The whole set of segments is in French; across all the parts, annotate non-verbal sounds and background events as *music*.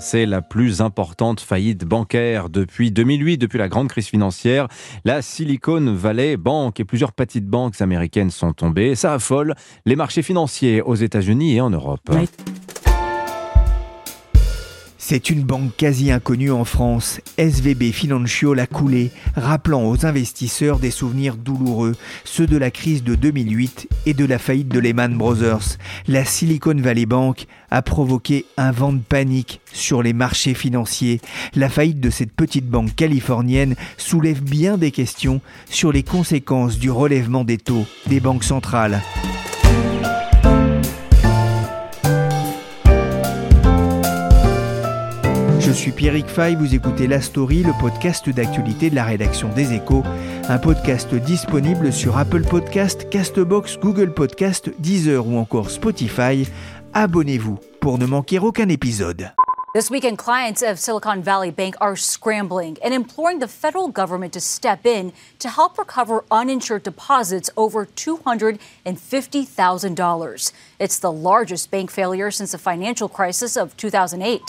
C'est la plus importante faillite bancaire depuis 2008, depuis la grande crise financière. La Silicon Valley Bank et plusieurs petites banques américaines sont tombées. Ça affole les marchés financiers aux États-Unis et en Europe. C'est une banque quasi inconnue en France. SVB Financial a coulé, rappelant aux investisseurs des souvenirs douloureux, ceux de la crise de 2008 et de la faillite de Lehman Brothers. La Silicon Valley Bank a provoqué un vent de panique sur les marchés financiers. La faillite de cette petite banque californienne soulève bien des questions sur les conséquences du relèvement des taux des banques centrales. Suis Pierrick Fay, vous écoutez La Story, le podcast d'actualité de la rédaction des Échos, un podcast disponible sur Apple Podcast, Castbox, Google Podcast, Deezer ou encore Spotify. Abonnez-vous pour ne manquer aucun épisode. This weekend, clients of Silicon Valley Bank are scrambling and imploring the federal government to step in to help recover uninsured deposits over $250,000. It's the largest bank failure since the financial crisis of 2008.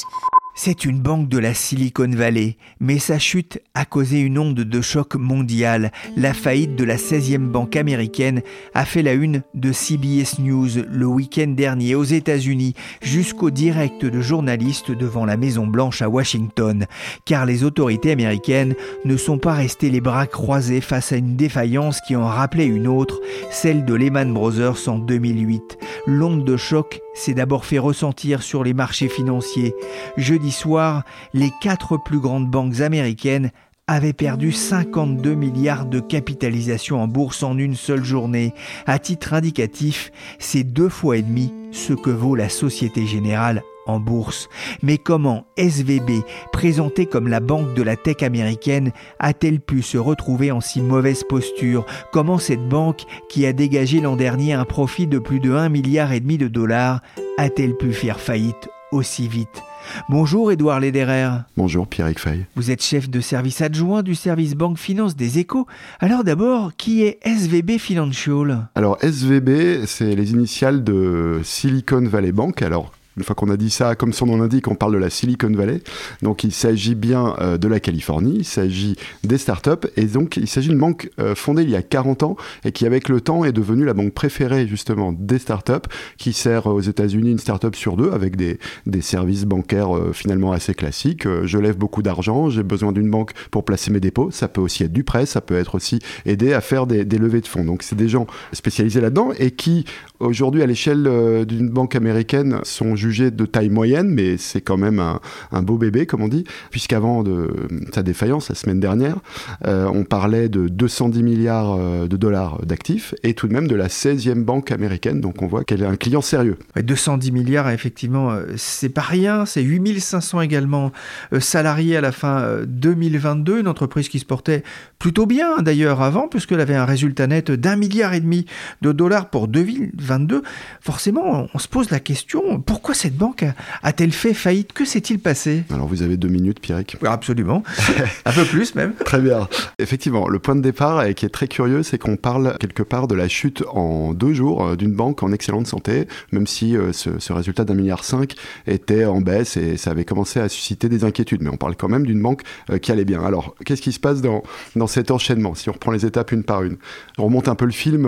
C'est une banque de la Silicon Valley, mais sa chute a causé une onde de choc mondial. La faillite de la 16e banque américaine a fait la une de CBS News le week-end dernier aux États-Unis, jusqu'au direct de journalistes devant la Maison Blanche à Washington, car les autorités américaines ne sont pas restées les bras croisés face à une défaillance qui en rappelait une autre, celle de Lehman Brothers en 2008. L'onde de choc s'est d'abord fait ressentir sur les marchés financiers. Jeudi soir, les quatre plus grandes banques américaines avaient perdu 52 milliards de capitalisation en bourse en une seule journée. À titre indicatif, c'est deux fois et demi ce que vaut la Société Générale en bourse. Mais comment SVB, présentée comme la banque de la tech américaine, a-t-elle pu se retrouver en si mauvaise posture? Comment cette banque, qui a dégagé l'an dernier un profit de plus de 1 milliard et demi de dollars, a-t-elle pu faire faillite aussi vite? Bonjour Édouard Lederer. Bonjour Pierrick Fay. Vous êtes chef de service adjoint du service Banque Finance des Échos. Alors d'abord, qui est SVB Financial? Alors SVB, c'est les initiales de Silicon Valley Bank. Alors une fois qu'on a dit ça, comme son nom l'indique, on parle de la Silicon Valley. Donc il s'agit bien euh, de la Californie, il s'agit des startups, et donc il s'agit d'une banque euh, fondée il y a 40 ans et qui avec le temps est devenue la banque préférée justement des startups, qui sert aux États-Unis une startup sur deux avec des, services bancaires euh, finalement assez classiques. je lève beaucoup d'argent, j'ai besoin d'une banque pour placer mes dépôts. Ça peut aussi être du prêt, ça peut être aussi aider à faire des levées de fonds. Donc c'est des gens spécialisés là-dedans et qui aujourd'hui à l'échelle d'une banque américaine sont jugés de taille moyenne, mais c'est quand même un, beau bébé, comme on dit, puisqu'avant de sa défaillance, la semaine dernière, euh, on parlait de 210 milliards euh, de dollars d'actifs et tout de même de la 16e banque américaine, donc on voit qu'elle est un client sérieux. 210 milliards, effectivement, euh, c'est pas rien, c'est 8500 également salariés à la fin 2022, une entreprise qui se portait plutôt bien d'ailleurs avant, puisqu'elle avait un résultat net d'un milliard et demi de dollars pour 2022. Forcément, on se pose la question, pourquoi cette banque a-t-elle fait faillite Que s'est-il passé Alors vous avez deux minutes, Pierrick. absolument. *laughs* Un peu plus même. Très bien. Effectivement, le point de départ et qui est très curieux, c'est qu'on parle quelque part de la chute en deux jours euh, d'une banque en excellente santé, même si euh, ce, résultat d'un milliard cinq était en baisse et ça avait commencé à susciter des inquiétudes. Mais on parle quand même d'une banque euh, qui allait bien. Alors, qu'est-ce qui se passe dans, dans cet enchaînement Si on reprend les étapes une par une, on remonte un peu le film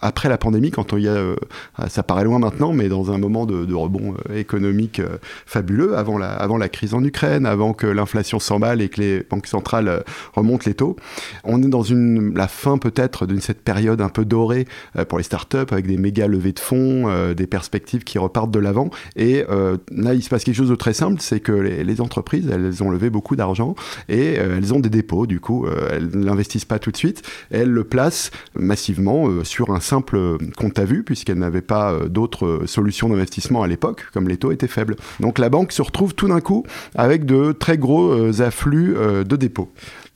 après la pandémie, quand il y a, ça paraît loin maintenant, mais dans un moment de, de rebond économique fabuleux avant la, avant la crise en Ukraine, avant que l'inflation s'emballe et que les banques centrales remontent les taux. On est dans une, la fin peut-être d'une cette période un peu dorée pour les startups avec des méga levées de fonds, des perspectives qui repartent de l'avant. Et là, il se passe quelque chose de très simple, c'est que les, les, entreprises, elles ont levé beaucoup d'argent et elles ont des dépôts. Du coup, elles n'investissent pas tout de suite, elles le placent massivement sur un simple compte à vue, puisqu'elles n'avaient pas d'autres solutions d'investissement à l'époque, comme les taux étaient faibles. Donc la banque se retrouve tout d'un coup avec de très gros afflux de dépôts.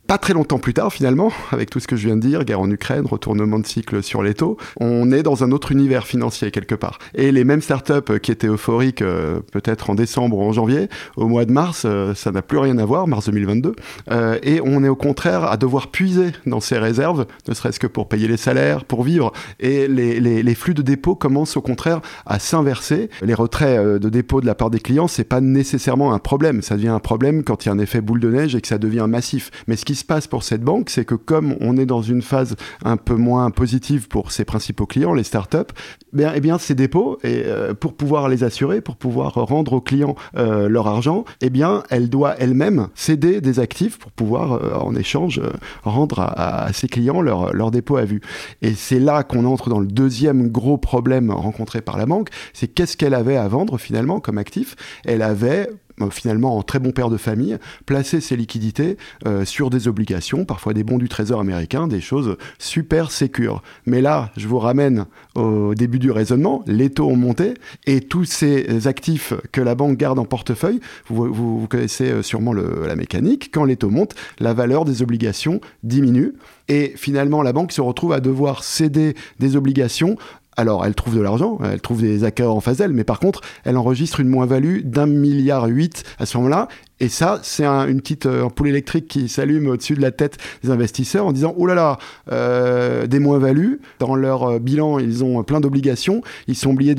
Pas très longtemps plus tard, finalement, *laughs* avec tout ce que je viens de dire, guerre en Ukraine, retournement de cycle sur les taux, on est dans un autre univers financier quelque part. Et les mêmes startups qui étaient euphoriques euh, peut-être en décembre ou en janvier, au mois de mars, euh, ça n'a plus rien à voir, mars 2022. Euh, et on est au contraire à devoir puiser dans ces réserves, ne serait-ce que pour payer les salaires, pour vivre. Et les, les, flux de dépôts commencent au contraire à s'inverser. Les retraits de dépôts de la part des clients, c'est pas nécessairement un problème. Ça devient un problème quand il y a un effet boule de neige et que ça devient massif. Mais ce qui se passe pour cette banque, c'est que comme on est dans une phase un peu moins positive pour ses principaux clients, les startups, bien, eh bien ces dépôts, et, euh, pour pouvoir les assurer, pour pouvoir rendre aux clients euh, leur argent, eh bien, elle doit elle-même céder des actifs pour pouvoir, euh, en échange, rendre à, ses clients leur, leur dépôt à vue. Et c'est là qu'on entre dans le deuxième gros problème rencontré par la banque, c'est qu'est-ce qu'elle avait à vendre finalement comme actif? Elle avait finalement en très bon père de famille, placer ses liquidités euh, sur des obligations, parfois des bons du trésor américain, des choses super sécures. Mais là, je vous ramène au début du raisonnement, les taux ont monté et tous ces actifs que la banque garde en portefeuille, vous, vous, connaissez euh, sûrement la mécanique, quand les taux montent, la valeur des obligations diminue. Et finalement, la banque se retrouve à devoir céder des obligations alors, elle trouve de l'argent, elle trouve des accords en phase d'elle, mais par contre, elle enregistre une moins-value d'un milliard huit à ce moment-là, et ça, c'est un, une petite euh, ampoule électrique qui s'allume au-dessus de la tête des investisseurs en disant, oh là là, euh, des moins-values, dans leur euh, bilan, ils ont plein d'obligations, ils sont obligés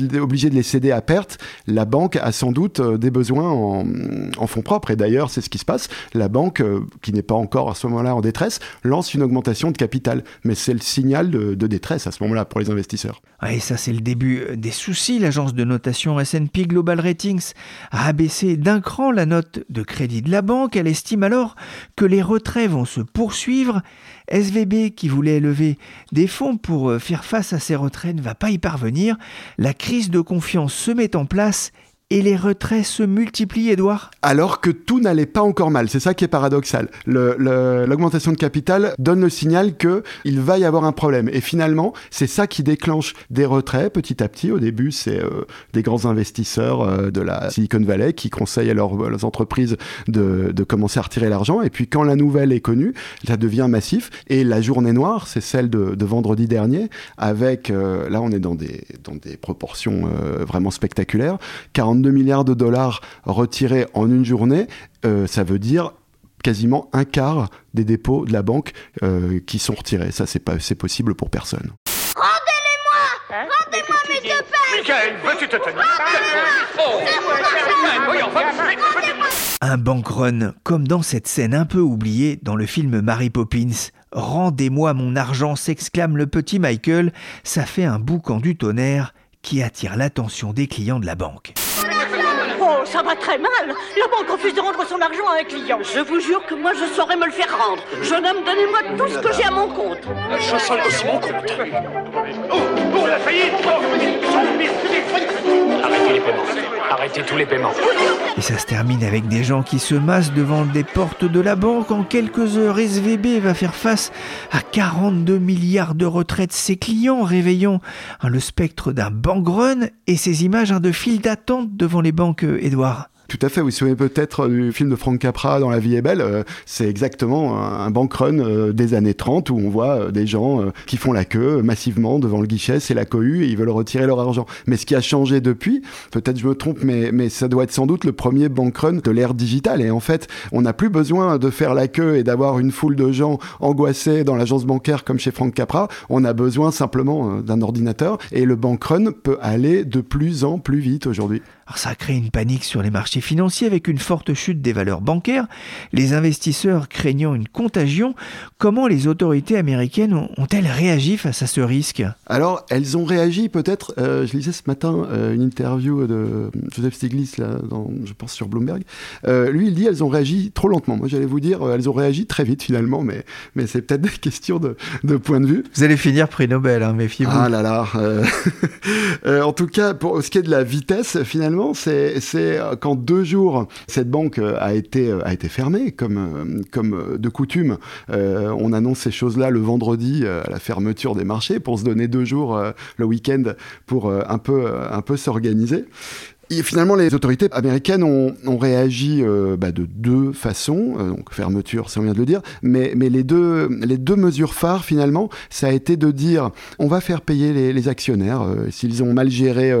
de, les céder à perte. La banque a sans doute euh, des besoins en, fonds propres, et d'ailleurs, c'est ce qui se passe. La banque, euh, qui n'est pas encore à ce moment-là en détresse, lance une augmentation de capital. Mais c'est le signal de, de détresse à ce moment-là pour les investisseurs. et ça, c'est le début des soucis. L'agence de notation S&P Global Ratings a abaissé d'un cran la note de crédit de la banque. Elle estime alors que les retraits vont se poursuivre. SVB, qui voulait lever des fonds pour faire face à ces retraits, ne va pas y parvenir. La crise de confiance se met en place et les retraits se multiplient, Edouard Alors que tout n'allait pas encore mal, c'est ça qui est paradoxal. L'augmentation de capital donne le signal qu'il va y avoir un problème. Et finalement, c'est ça qui déclenche des retraits petit à petit. Au début, c'est euh, des grands investisseurs euh, de la Silicon Valley qui conseillent à leurs, entreprises de, commencer à retirer l'argent. Et puis quand la nouvelle est connue, ça devient massif. Et la journée noire, c'est celle de, vendredi dernier, avec, euh, là on est dans des, dans des proportions vraiment spectaculaires, 40 42 milliards de dollars retirés en une journée, euh, ça veut dire quasiment un quart des dépôts de la banque euh, qui sont retirés. Ça, c'est pas, c'est possible pour personne. Rendez-les-moi hein Rendez-moi mes deux pères Michael, veux-tu te tenir Un bank run, comme dans cette scène un peu oubliée dans le film Mary Poppins. Rendez-moi mon argent, s'exclame le petit Michael. Ça fait un boucan du tonnerre qui attire l'attention des clients de la banque. Oh, ça va très mal. La banque refuse de rendre son argent à un client. Je vous jure que moi, je saurais me le faire rendre. Jeune homme, donnez-moi tout ce que j'ai à mon compte. Je solde aussi mon compte. Oh, oh, la faillite Arrêtez les paiements. Arrêtez tous les paiements. Et ça se termine avec des gens qui se massent devant des portes de la banque. En quelques heures, SVB va faire face à 42 milliards de retraites ses clients, réveillant hein, le spectre d'un bank et ces images hein, de files d'attente devant les banques, Edouard. Tout à fait, vous vous souvenez peut-être du film de Frank Capra dans La vie est belle, euh, c'est exactement un bank run euh, des années 30 où on voit euh, des gens qui font la queue massivement devant le guichet, c'est la cohue et ils veulent retirer leur argent. Mais ce qui a changé depuis, peut-être je me trompe, mais, ça doit être sans doute le premier bank run de l'ère digitale. Et en fait, on n'a plus besoin de faire la queue et d'avoir une foule de gens angoissés dans l'agence bancaire comme chez Frank Capra. On a besoin simplement d'un ordinateur et le bank run peut aller de plus en plus vite aujourd'hui. Alors ça a créé une panique sur les marchés financiers avec une forte chute des valeurs bancaires, les investisseurs craignant une contagion. Comment les autorités américaines ont-elles réagi face à ce risque? Alors, elles ont réagi peut-être, euh, je lisais ce matin euh, une interview de Joseph Stiglitz, là, dans, je pense sur Bloomberg. Euh, lui, il dit elles ont réagi trop lentement. Moi, j'allais vous dire, elles ont réagi très vite finalement, mais, mais c'est peut-être des *laughs* questions de, de, point de vue. Vous allez finir prix Nobel, hein, méfiez-vous. Ah là là. *laughs* en tout cas, pour ce qui est de la vitesse, finalement, c'est qu'en deux jours, cette banque a été, a été fermée, comme, de coutume. on annonce ces choses-là le vendredi à la fermeture des marchés pour se donner deux jours le week-end pour un peu s'organiser. Et finalement, les autorités américaines ont, réagi euh, bah, de deux façons, euh, donc fermeture, c'est on vient de le dire, mais, les, deux, mesures phares, finalement, ça a été de dire on va faire payer les, actionnaires euh, s'ils ont mal géré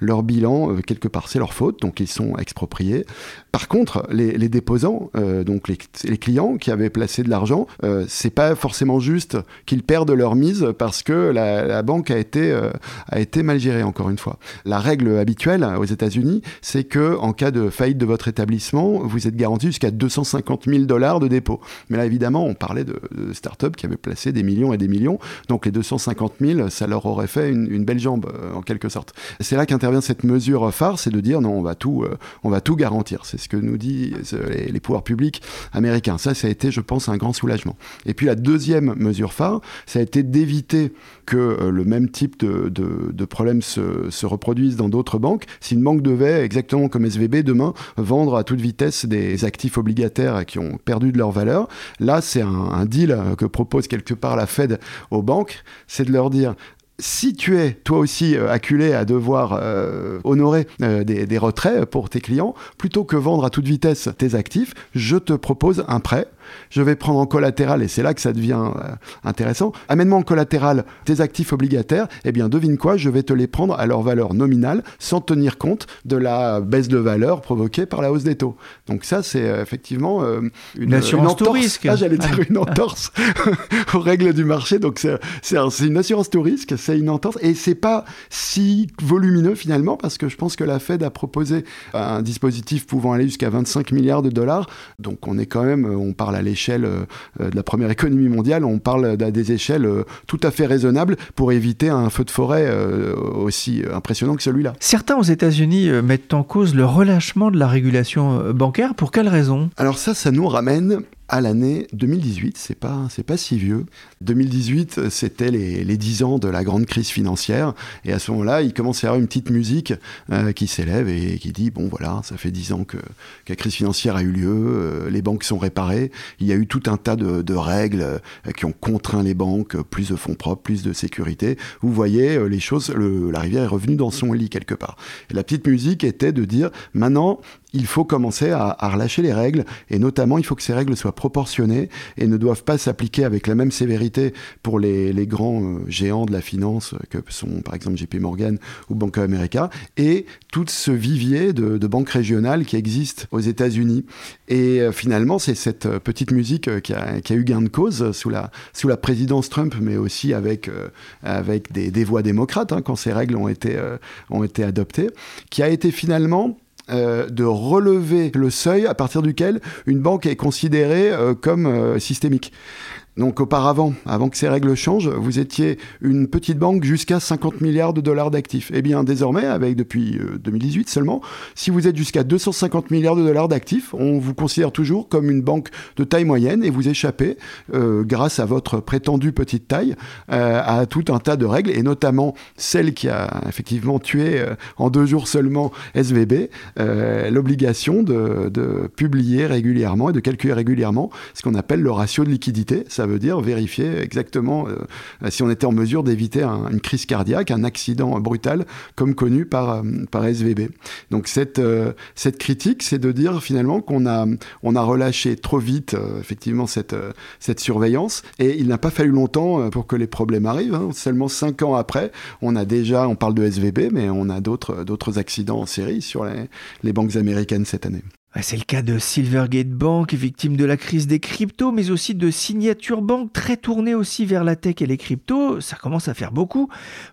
leur bilan, quelque part c'est leur faute, donc ils sont expropriés. Par contre, les, déposants, donc les, clients qui avaient placé de l'argent, c'est pas forcément juste qu'ils perdent leur mise parce que la, banque a été mal gérée, encore une fois. La règle habituelle aux États-Unis, c'est que en cas de faillite de votre établissement, vous êtes garanti jusqu'à 250 000 dollars de dépôt. Mais là, évidemment, on parlait de, de start-up qui avaient placé des millions et des millions. Donc les 250 000, ça leur aurait fait une, belle jambe, euh, en quelque sorte. C'est là qu'intervient cette mesure phare, c'est de dire non, on va tout, euh, on va tout garantir. C'est ce que nous disent les, les, pouvoirs publics américains. Ça, ça a été, je pense, un grand soulagement. Et puis la deuxième mesure phare, ça a été d'éviter que euh, le même type de, de, de problème se, se reproduise dans d'autres banques. Si une banque devait, exactement comme SVB, demain vendre à toute vitesse des actifs obligataires qui ont perdu de leur valeur. Là, c'est un, deal que propose quelque part la Fed aux banques, c'est de leur dire si tu es toi aussi euh, acculé à devoir euh, honorer euh, des, des, retraits pour tes clients, plutôt que vendre à toute vitesse tes actifs, je te propose un prêt je vais prendre en collatéral, et c'est là que ça devient euh, intéressant, amène-moi en collatéral tes actifs obligataires, eh bien devine quoi, je vais te les prendre à leur valeur nominale sans tenir compte de la baisse de valeur provoquée par la hausse des taux. Donc ça, c'est euh, effectivement euh, une, une assurance tout risque. Ah, j'allais dire une entorse *laughs* aux règles du marché. Donc c'est une assurance tout risque, c'est une entorse, et c'est pas si volumineux finalement, parce que je pense que la Fed a proposé un dispositif pouvant aller jusqu'à 25 milliards de dollars. Donc on est quand même, on parle à l'échelle euh, de la première économie mondiale, on parle à des échelles euh, tout à fait raisonnables pour éviter un feu de forêt euh, aussi impressionnant que celui-là. Certains aux États-Unis mettent en cause le relâchement de la régulation bancaire. Pour quelle raison? Alors ça, ça nous ramène à l'année 2018. C'est pas, c'est pas si vieux. 2018, c'était les, les 10 ans de la grande crise financière. Et à ce moment-là, il commence à y avoir une petite musique euh, qui s'élève et qui dit bon, voilà, ça fait 10 ans que, la crise financière a eu lieu, euh, les banques sont réparées. Il y a eu tout un tas de, de règles euh, qui ont contraint les banques, plus de fonds propres, plus de sécurité. Vous voyez, les choses, la rivière est revenue dans son lit quelque part. Et la petite musique était de dire maintenant, il faut commencer à, relâcher les règles, et notamment il faut que ces règles soient proportionnées et ne doivent pas s'appliquer avec la même sévérité pour les, grands euh, géants de la finance que sont par exemple JP Morgan ou Bank of America, et tout ce vivier de, banques régionales qui existe aux États-Unis. Et euh, finalement, c'est cette euh, petite musique qui a, eu gain de cause sous la, sous la présidence Trump, mais aussi avec, euh, avec des, voix démocrates, hein, quand ces règles ont été, euh, ont été adoptées, qui a été finalement euh, de relever le seuil à partir duquel une banque est considérée euh, comme euh, systémique. Donc auparavant, avant que ces règles changent, vous étiez une petite banque jusqu'à 50 milliards de dollars d'actifs. Eh bien désormais, avec depuis 2018 seulement, si vous êtes jusqu'à 250 milliards de dollars d'actifs, on vous considère toujours comme une banque de taille moyenne et vous échappez, euh, grâce à votre prétendue petite taille, euh, à tout un tas de règles, et notamment celle qui a effectivement tué euh, en deux jours seulement SVB, l'obligation de, publier régulièrement et de calculer régulièrement ce qu'on appelle le ratio de liquidité. Veut dire vérifier exactement euh, si on était en mesure d'éviter un, une crise cardiaque, un accident brutal, comme connu par, euh, par SVB. Donc cette, euh, cette critique, c'est de dire finalement qu'on a, on a relâché trop vite effectivement cette, cette surveillance, et il n'a pas fallu longtemps pour que les problèmes arrivent. Hein. Seulement cinq ans après, on a déjà, on parle de SVB, mais on a d'autres accidents en série sur les, les banques américaines cette année. C'est le cas de Silvergate Bank, victime de la crise des cryptos, mais aussi de Signature Bank, très tournée aussi vers la tech et les cryptos. Ça commence à faire beaucoup.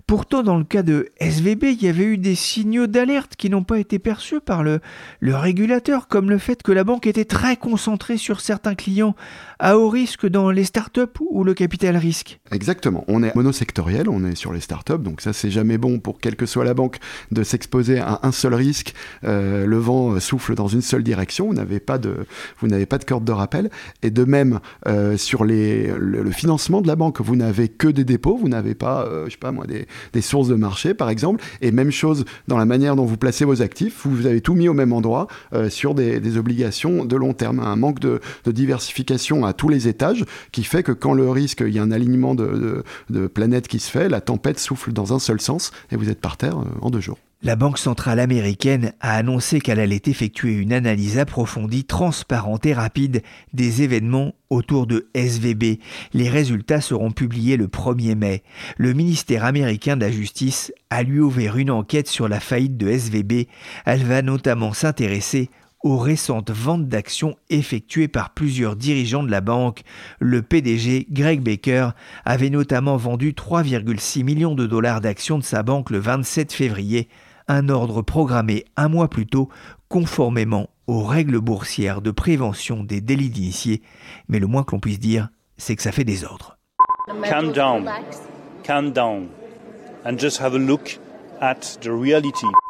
Pourtant, dans le cas de SVB, il y avait eu des signaux d'alerte qui n'ont pas été perçus par le, le régulateur, comme le fait que la banque était très concentrée sur certains clients à haut risque dans les startups ou le capital risque. Exactement. On est monosectoriel, on est sur les startups, donc ça c'est jamais bon pour quelle que soit la banque de s'exposer à un seul risque. Euh, le vent souffle dans une seule direction, vous n'avez pas de, vous n'avez pas de corde de rappel. Et de même euh, sur le, financement de la banque, vous n'avez que des dépôts, vous n'avez pas, euh, je sais pas moi, des, sources de marché par exemple. Et même chose dans la manière dont vous placez vos actifs, vous avez tout mis au même endroit sur des, obligations de long terme. Un manque de, de diversification à tous les étages qui fait que quand le risque, il y a un alignement de, de planètes qui se fait, la tempête souffle dans un seul sens et vous êtes par terre en deux jours. La Banque centrale américaine a annoncé qu'elle allait effectuer une analyse approfondie, transparente et rapide des événements autour de SVB. Les résultats seront publiés le 1er mai. Le ministère américain de la Justice a lui ouvert une enquête sur la faillite de SVB. Elle va notamment s'intéresser aux récentes ventes d'actions effectuées par plusieurs dirigeants de la banque. Le PDG, Greg Baker, avait notamment vendu 3,6 millions de dollars d'actions de sa banque le 27 février, un ordre programmé un mois plus tôt, conformément aux règles boursières de prévention des délits d'initiés. Mais le moins que l'on puisse dire, c'est que ça fait des ordres. Calm down. Calm down. And just have a look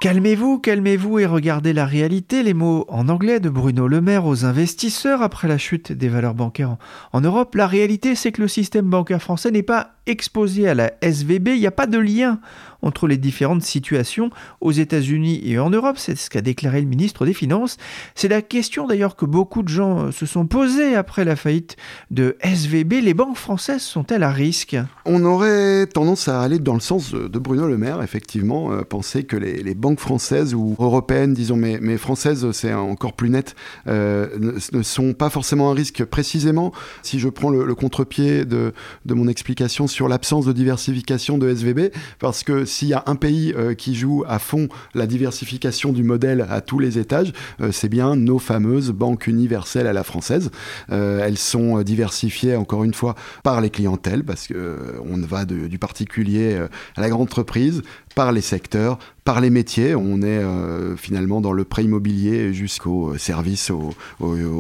Calmez-vous, calmez-vous et regardez la réalité. Les mots en anglais de Bruno Le Maire aux investisseurs après la chute des valeurs bancaires en Europe. La réalité, c'est que le système bancaire français n'est pas exposé à la SVB. Il n'y a pas de lien entre les différentes situations aux États-Unis et en Europe. C'est ce qu'a déclaré le ministre des Finances. C'est la question d'ailleurs que beaucoup de gens se sont posées après la faillite de SVB. Les banques françaises sont-elles à risque? On aurait tendance à aller dans le sens de Bruno Le Maire, effectivement, euh, penser que les, banques françaises ou européennes, disons, mais, françaises, c'est encore plus net, euh, ne, sont pas forcément un risque. Précisément, si je prends le, contre-pied de, de mon explication sur l'absence de diversification de SVB, parce que s'il y a un pays euh, qui joue à fond la diversification du modèle à tous les étages, euh, c'est bien nos fameuses banques universelles à la française. Euh, elles sont diversifiées, encore une fois, par les clientèles, parce qu'on va du particulier à la grande entreprise, par les secteurs, par les métiers. On est euh, finalement dans le prêt immobilier jusqu'au service au,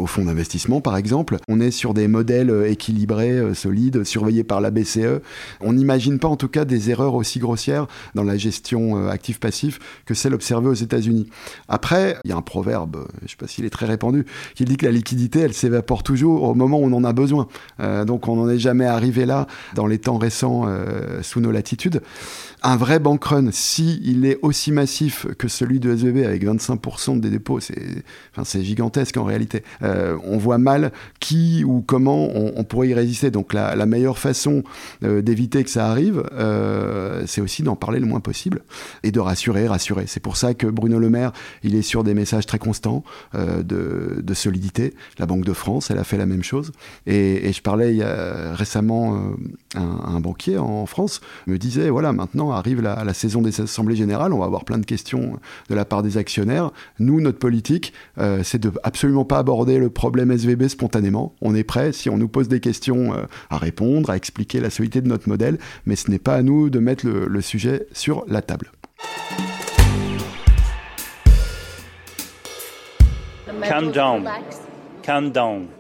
fonds d'investissement, par exemple. On est sur des modèles euh, équilibrés, euh, solides, surveillés par la BCE. On n'imagine pas en tout cas des erreurs aussi grossières dans la gestion actif-passif que celle observée aux États-Unis. Après, il y a un proverbe, je ne sais pas s'il est très répandu, qui dit que la liquidité, elle s'évapore toujours au moment où on en a besoin. donc on n'en est jamais arrivé là dans les temps récents sous nos latitudes. Un vrai bank run, si il est aussi massif que celui de SVB avec 25% des dépôts, c'est gigantesque en réalité. Euh, on voit mal qui ou comment on, pourrait y résister. Donc la, meilleure façon euh, d'éviter que ça arrive, euh, c'est aussi d'en parler le moins possible et de rassurer, rassurer. C'est pour ça que Bruno Le Maire, il est sur des messages très constants de, de, solidité. La Banque de France, elle a fait la même chose. Et, et je parlais il y a récemment un, banquier en France me disait voilà maintenant arrive la, la saison des assemblées générales, on va avoir plein de questions de la part des actionnaires. Nous, notre politique, euh, c'est de absolument pas aborder le problème SVB spontanément. On est prêt, si on nous pose des questions, euh, à répondre, à expliquer la solidité de notre modèle, mais ce n'est pas à nous de mettre le, le sujet sur la table. Calm down.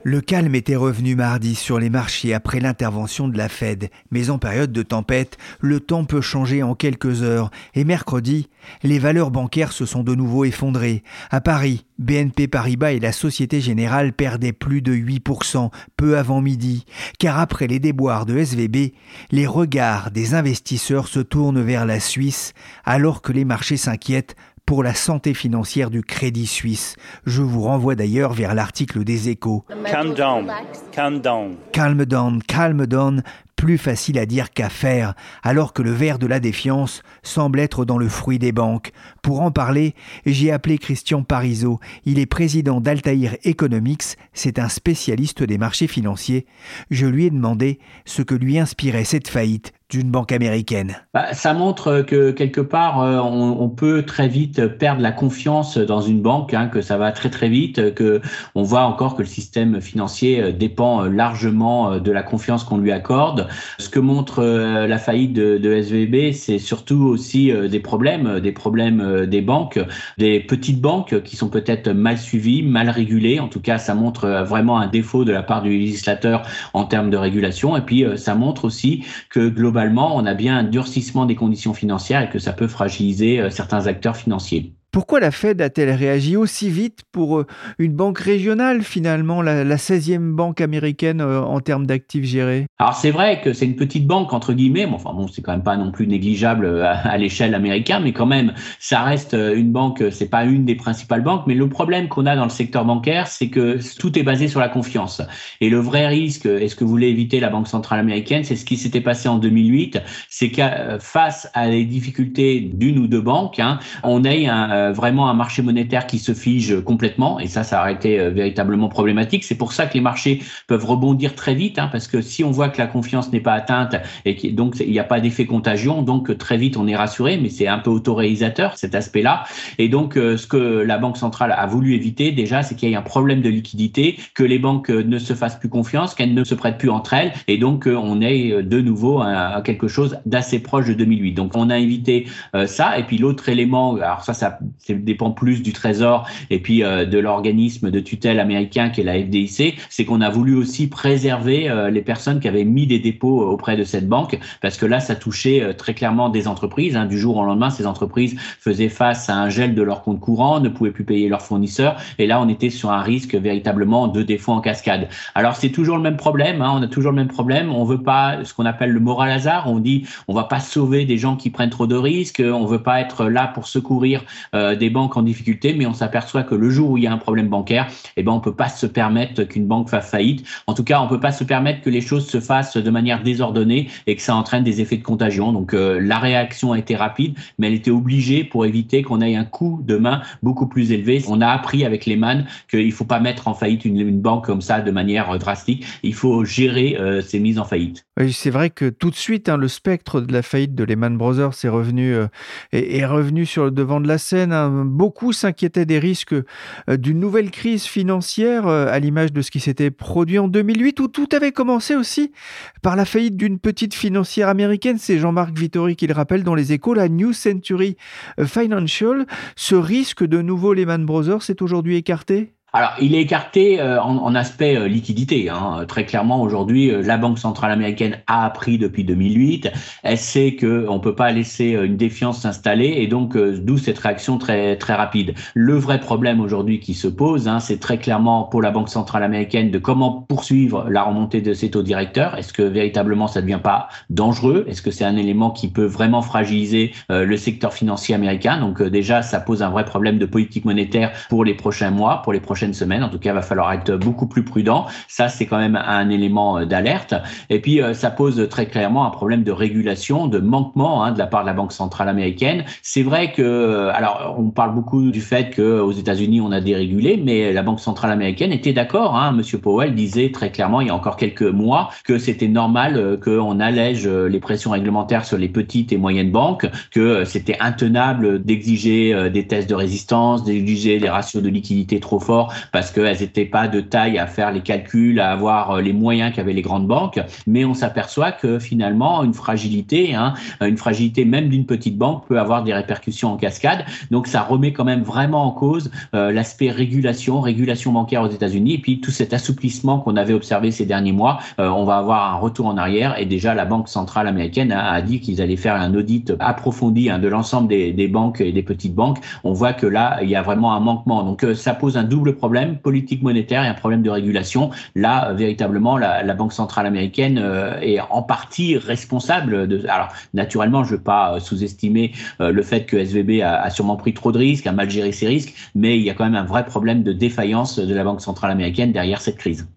Le calme était revenu mardi sur les marchés après l'intervention de la Fed, mais en période de tempête, le temps peut changer en quelques heures. Et mercredi, les valeurs bancaires se sont de nouveau effondrées. À Paris, BNP Paribas et la Société Générale perdaient plus de 8% peu avant midi, car après les déboires de SVB, les regards des investisseurs se tournent vers la Suisse alors que les marchés s'inquiètent pour la santé financière du Crédit Suisse. Je vous renvoie d'ailleurs vers l'article des échos. Calm down, calm down. Calm down, calm down. Plus facile à dire qu'à faire, alors que le verre de la défiance semble être dans le fruit des banques. Pour en parler, j'ai appelé Christian Parizeau. Il est président d'Altair Economics, c'est un spécialiste des marchés financiers. Je lui ai demandé ce que lui inspirait cette faillite d'une banque américaine bah, Ça montre que quelque part, euh, on, peut très vite perdre la confiance dans une banque, hein, que ça va très très vite, que on voit encore que le système financier euh, dépend euh, largement de la confiance qu'on lui accorde. Ce que montre la faillite de, de SVB, c'est surtout aussi des problèmes, des problèmes des banques, des petites banques qui sont peut-être mal suivies, mal régulées. En tout cas, ça montre vraiment un défaut de la part du législateur en termes de régulation. Et puis, ça montre aussi que globalement, on a bien un durcissement des conditions financières et que ça peut fragiliser euh, certains acteurs financiers. Pourquoi la Fed a-t-elle réagi aussi vite pour euh, une banque régionale finalement, la, 16e banque américaine euh, en termes d'actifs gérés? Alors c'est vrai que c'est une petite banque entre guillemets, bon, enfin bon, c'est quand même pas non plus négligeable euh, à, l'échelle américaine, mais quand même, ça reste une banque, c'est pas une des principales banques, mais le problème qu'on a dans le secteur bancaire, c'est que tout est basé sur la confiance. Et le vrai risque, est ce que voulait éviter la Banque centrale américaine, c'est ce qui s'était passé en 2008, c'est qu'à face à les difficultés d'une ou deux banques, hein, on ait un euh, vraiment un marché monétaire qui se fige complètement, et ça, ça a été euh, véritablement problématique. C'est pour ça que les marchés peuvent rebondir très vite, hein, parce que si on voit que la confiance n'est pas atteinte et que, donc n'y a pas d'effet contagion, donc très vite on est rassuré, mais c'est un peu autoréalisateur cet aspect-là. Et donc euh, ce que la Banque centrale a voulu éviter déjà, c'est qu'il y ait un problème de liquidité, que les banques ne se fassent plus confiance, qu'elles ne se prêtent plus entre elles, et donc on est de nouveau à, quelque chose d'assez proche de 2008. Donc on a évité ça, et puis l'autre élément, alors ça ça dépend plus du Trésor et puis euh, de l'organisme de tutelle américain qui est la FDIC, c'est qu'on a voulu aussi préserver euh, les personnes qui avaient mis des dépôts euh, auprès de cette banque, parce que là, ça touchait très clairement des entreprises. Hein. Du jour au lendemain, ces entreprises faisaient face à un gel de leurs comptes courants, ne pouvaient plus payer leurs fournisseurs, et là, on était sur un risque véritablement de défaut en cascade. Alors, c'est toujours le même problème, hein. on a toujours le même problème, on veut pas ce qu'on appelle le moral hasard, on dit on va pas sauver des gens qui prennent trop de risques, on veut pas être là pour secourir euh, des banques en difficulté, mais on s'aperçoit que le jour où il y a un problème bancaire, eh ben on peut pas se permettre qu'une banque fasse faillite. En tout cas, on peut pas se permettre que les choses se fassent de manière désordonnée et que ça entraîne des effets de contagion. Donc euh, la réaction a été rapide, mais elle était obligée pour éviter qu'on ait un coût de main beaucoup plus élevé. On a appris avec Lehman qu'il faut pas mettre en faillite une, banque comme ça de manière euh, drastique. Il faut gérer ces mises en faillite. Oui, c'est vrai que tout de suite, hein, le spectre de la faillite de Lehman Brothers est revenu sur le devant de la scène. Hein. Beaucoup s'inquiétaient des risques euh, d'une nouvelle crise financière, euh, à l'image de ce qui s'était produit en 2008, où tout avait commencé aussi par la faillite d'une petite financière américaine. C'est Jean-Marc Vittori qui le rappelle dans les échos, la New Century Financial. Ce risque de nouveau Lehman Brothers est aujourd'hui écarté? Alors, il est écarté euh, en, aspect euh, liquidité. Hein. Très clairement, aujourd'hui, euh, la Banque centrale américaine a appris depuis 2008. Elle sait que on peut pas laisser une défiance s'installer, et donc d'où cette réaction très très rapide. Le vrai problème aujourd'hui qui se pose, hein, c'est très clairement pour la Banque centrale américaine de comment poursuivre la remontée de ses taux directeurs. Est-ce que véritablement ça ne devient pas dangereux? Est-ce que c'est un élément qui peut vraiment fragiliser le secteur financier américain? Donc déjà, ça pose un vrai problème de politique monétaire pour les prochains mois, pour les prochaines semaine. En tout cas, va falloir être beaucoup plus prudent. Ça, c'est quand même un élément euh, d'alerte. Et puis, euh, ça pose très clairement un problème de régulation, de manquement hein, de la part de la Banque centrale américaine. C'est vrai que, euh, alors, on parle beaucoup du fait qu'aux États-Unis, on a dérégulé, mais la Banque centrale américaine était d'accord. Hein. Monsieur Powell disait très clairement, il y a encore quelques mois, que c'était normal qu'on allège les pressions réglementaires sur les petites et moyennes banques, que c'était intenable d'exiger des tests de résistance, d'exiger des ratios de liquidité trop forts parce qu'elles n'étaient pas de taille à faire les calculs, à avoir euh, les moyens qu'avaient les grandes banques. Mais on s'aperçoit que finalement, une fragilité, hein, une fragilité même d'une petite banque peut avoir des répercussions en cascade. Donc ça remet quand même vraiment en cause euh, l'aspect régulation, régulation bancaire aux États-Unis, et puis tout cet assouplissement qu'on avait observé ces derniers mois, euh, on va avoir un retour en arrière. Et déjà, la Banque centrale américaine a, dit qu'ils allaient faire un audit approfondi hein, de l'ensemble des, des, banques et des petites banques. On voit que là, il y a vraiment un manquement. Donc ça pose un double problème problème politique monétaire et un problème de régulation. Là, véritablement, la, Banque centrale américaine euh, est en partie responsable. Alors, naturellement, je ne veux pas euh, sous-estimer euh, le fait que SVB a, sûrement pris trop de risques, a mal géré ses risques, mais il y a quand même un vrai problème de défaillance de la Banque centrale américaine derrière cette crise.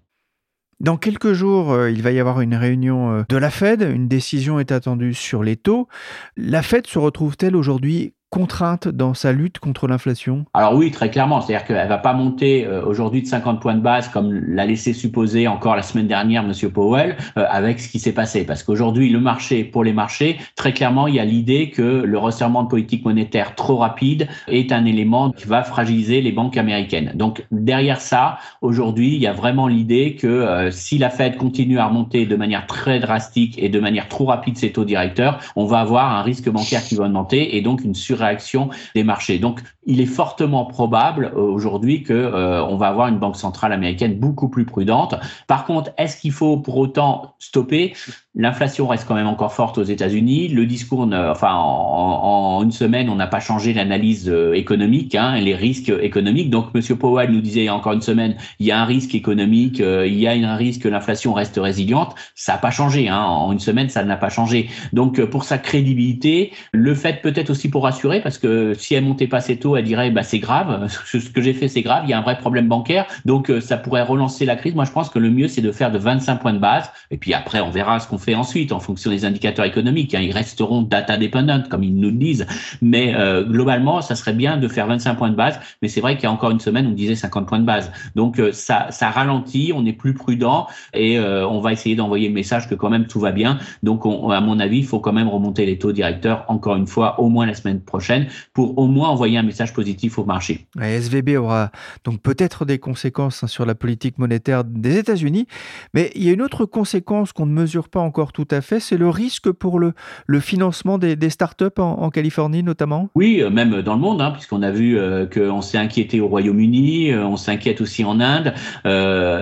Dans quelques jours, euh, il va y avoir une réunion euh, de la Fed. Une décision est attendue sur les taux. La Fed se retrouve-t-elle aujourd'hui contrainte dans sa lutte contre l'inflation? Alors oui, très clairement. C'est-à-dire qu'elle va pas monter euh, aujourd'hui de 50 points de base comme l'a laissé supposer encore la semaine dernière Monsieur Powell euh, avec ce qui s'est passé. Parce qu'aujourd'hui, le marché, pour les marchés, très clairement, il y a l'idée que le resserrement de politique monétaire trop rapide est un élément qui va fragiliser les banques américaines. Donc derrière ça, aujourd'hui, il y a vraiment l'idée que euh, si la Fed continue à remonter de manière très drastique et de manière trop rapide ses taux directeurs, on va avoir un risque bancaire qui va augmenter et donc une sur réaction des marchés. Donc, il est fortement probable euh, aujourd'hui que euh, on va avoir une banque centrale américaine beaucoup plus prudente. Par contre, est-ce qu'il faut pour autant stopper? L'inflation reste quand même encore forte aux États-Unis. Le discours, enfin, en, une semaine, on n'a pas changé l'analyse euh, économique, hein, les risques économiques. Donc, Monsieur Powell nous disait encore une semaine, il y a un risque économique, il y a un risque que l'inflation reste résiliente. Ça n'a pas changé. Hein. En une semaine, ça n'a pas changé. Donc, pour sa crédibilité, le fait peut-être aussi pour rassurer parce que si elle montait pas assez tôt, elle dirait bah c'est grave, *laughs* ce que j'ai fait c'est grave, il y a un vrai problème bancaire, donc euh, ça pourrait relancer la crise. Moi je pense que le mieux c'est de faire de 25 points de base et puis après on verra ce qu'on fait ensuite en fonction des indicateurs économiques. Hein. Ils resteront data dependent comme ils nous le disent, mais euh, globalement ça serait bien de faire 25 points de base. Mais c'est vrai qu'il y a encore une semaine on disait 50 points de base, donc euh, ça ça ralentit, on est plus prudent et on va essayer d'envoyer le message que quand même tout va bien. Donc à mon avis il faut quand même remonter les taux directeurs encore une fois au moins la semaine prochaine pour au moins envoyer un message positif au marché. La SVB aura donc peut-être des conséquences hein, sur la politique monétaire des États-Unis, mais il y a une autre conséquence qu'on ne mesure pas encore tout à fait, c'est le risque pour le, le financement des, startups en, Californie notamment? Oui, euh, même dans le monde, hein, puisqu'on a vu euh, qu'on s'est inquiété au Royaume-Uni, euh, on s'inquiète aussi en Inde.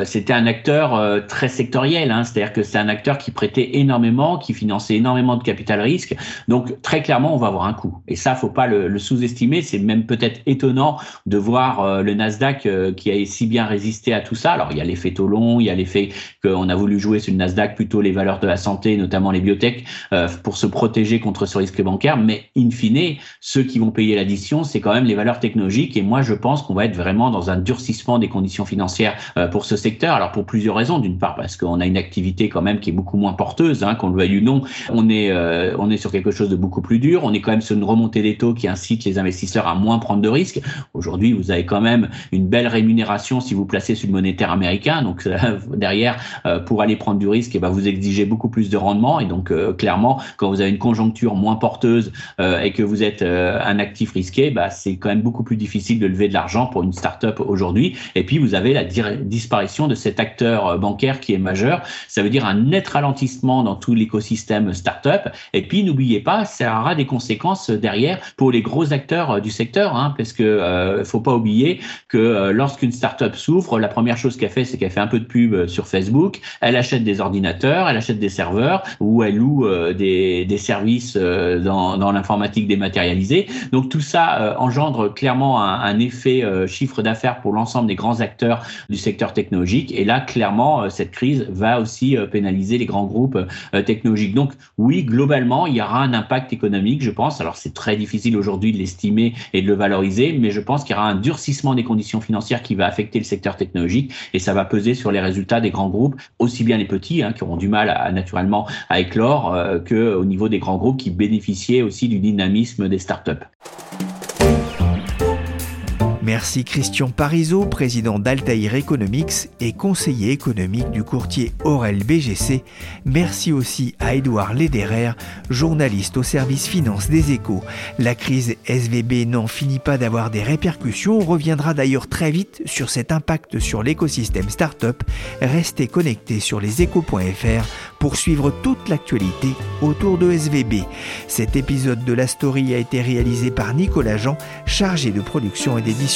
C'était un acteur très sectoriel, hein, c'est-à-dire que c'est un acteur qui prêtait énormément, qui finançait énormément de capital risque. Donc très clairement, on va avoir un coût. Et ça, faut pas le, sous-estimer. C'est même peut-être étonnant de voir le Nasdaq qui a si bien résisté à tout ça. Alors il y a l'effet taux long, il y a l'effet qu'on a voulu jouer sur le Nasdaq plutôt les valeurs de la santé, notamment les biotech, euh, pour se protéger contre ce risque bancaire. Mais in fine, ceux qui vont payer l'addition, c'est quand même les valeurs technologiques. Et moi, je pense qu'on va être vraiment dans un durcissement des conditions financières pour ce secteur. Alors pour plusieurs raisons. D'une part parce qu'on a une activité quand même qui est beaucoup moins porteuse, hein, qu'on le veuille ou non. On est on est sur quelque chose de beaucoup plus dur. On est quand même sur une remontée des taux qui incite les investisseurs à moins prendre de risques. Aujourd'hui, vous avez quand même une belle rémunération si vous placez sur le monétaire américain. Donc *laughs* derrière, euh, pour aller prendre du risque, et eh ben, vous exigez beaucoup plus de rendement. Et donc euh, clairement, quand vous avez une conjoncture moins porteuse euh, et que vous êtes un actif risqué, bah, c'est quand même beaucoup plus difficile de lever de l'argent pour une start-up aujourd'hui. Et puis vous avez la disparition de cet acteur bancaire qui est majeur. Ça veut dire un net ralentissement dans tout l'écosystème start-up. Et puis n'oubliez pas, ça aura des conséquences derrière pour les gros acteurs euh, du secteur, hein, parce que euh, faut pas oublier que euh, lorsqu'une startup s'ouvre, la première chose qu'elle fait, c'est qu'elle fait un peu de pub sur Facebook, elle achète des ordinateurs, elle achète des serveurs, ou elle loue des, des services dans, dans l'informatique dématérialisée. Donc tout ça engendre clairement un, effet chiffre d'affaires pour l'ensemble des grands acteurs du secteur technologique. Et là, clairement, cette crise va aussi pénaliser les grands groupes technologiques. Donc oui, globalement, il y aura un impact économique, je pense. Alors c'est très difficile aujourd'hui de l'estimer et de le valoriser, mais je pense qu'il y aura un durcissement des conditions financières qui va affecter le secteur technologique et ça va peser sur les résultats des grands groupes, aussi bien les petits hein, qui auront du mal à, à éclore euh, que au niveau des grands groupes qui bénéficiaient aussi du dynamisme des startups. Merci Christian Parizeau, président d'Altair Economics et conseiller économique du courtier Aurel BGC. Merci aussi à Édouard Lederer, journaliste au service finance des échos. La crise SVB n'en finit pas d'avoir des répercussions. On reviendra d'ailleurs très vite sur cet impact sur l'écosystème startup. Restez connectés sur leséchos.fr pour suivre toute l'actualité autour de SVB. Cet épisode de la story a été réalisé par Nicolas Jean, chargé de production et d'édition